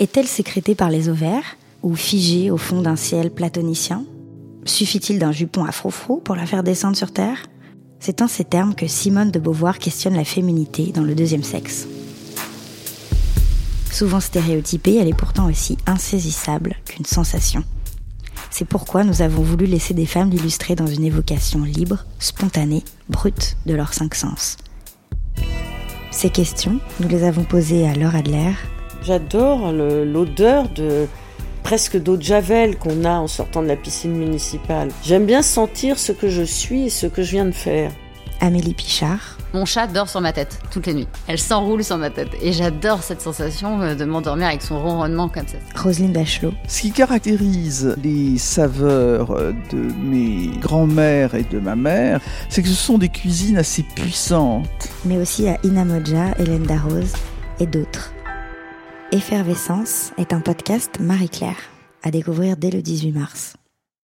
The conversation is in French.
Est-elle sécrétée par les ovaires ou figée au fond d'un ciel platonicien? Suffit-il d'un jupon à frou pour la faire descendre sur Terre? C'est en ces termes que Simone de Beauvoir questionne la féminité dans le deuxième sexe. Souvent stéréotypée, elle est pourtant aussi insaisissable qu'une sensation. C'est pourquoi nous avons voulu laisser des femmes l'illustrer dans une évocation libre, spontanée, brute de leurs cinq sens. Ces questions, nous les avons posées à Laure Adler. J'adore l'odeur de presque d'eau de javel qu'on a en sortant de la piscine municipale. J'aime bien sentir ce que je suis et ce que je viens de faire. Amélie Pichard. Mon chat dort sur ma tête toutes les nuits. Elle s'enroule sur ma tête. Et j'adore cette sensation euh, de m'endormir avec son ronronnement comme ça. Roselyne Bachelot. Ce qui caractérise les saveurs de mes grands-mères et de ma mère, c'est que ce sont des cuisines assez puissantes. Mais aussi à Inamoja, Hélène Darroze et d'autres. Effervescence est un podcast Marie-Claire à découvrir dès le 18 mars.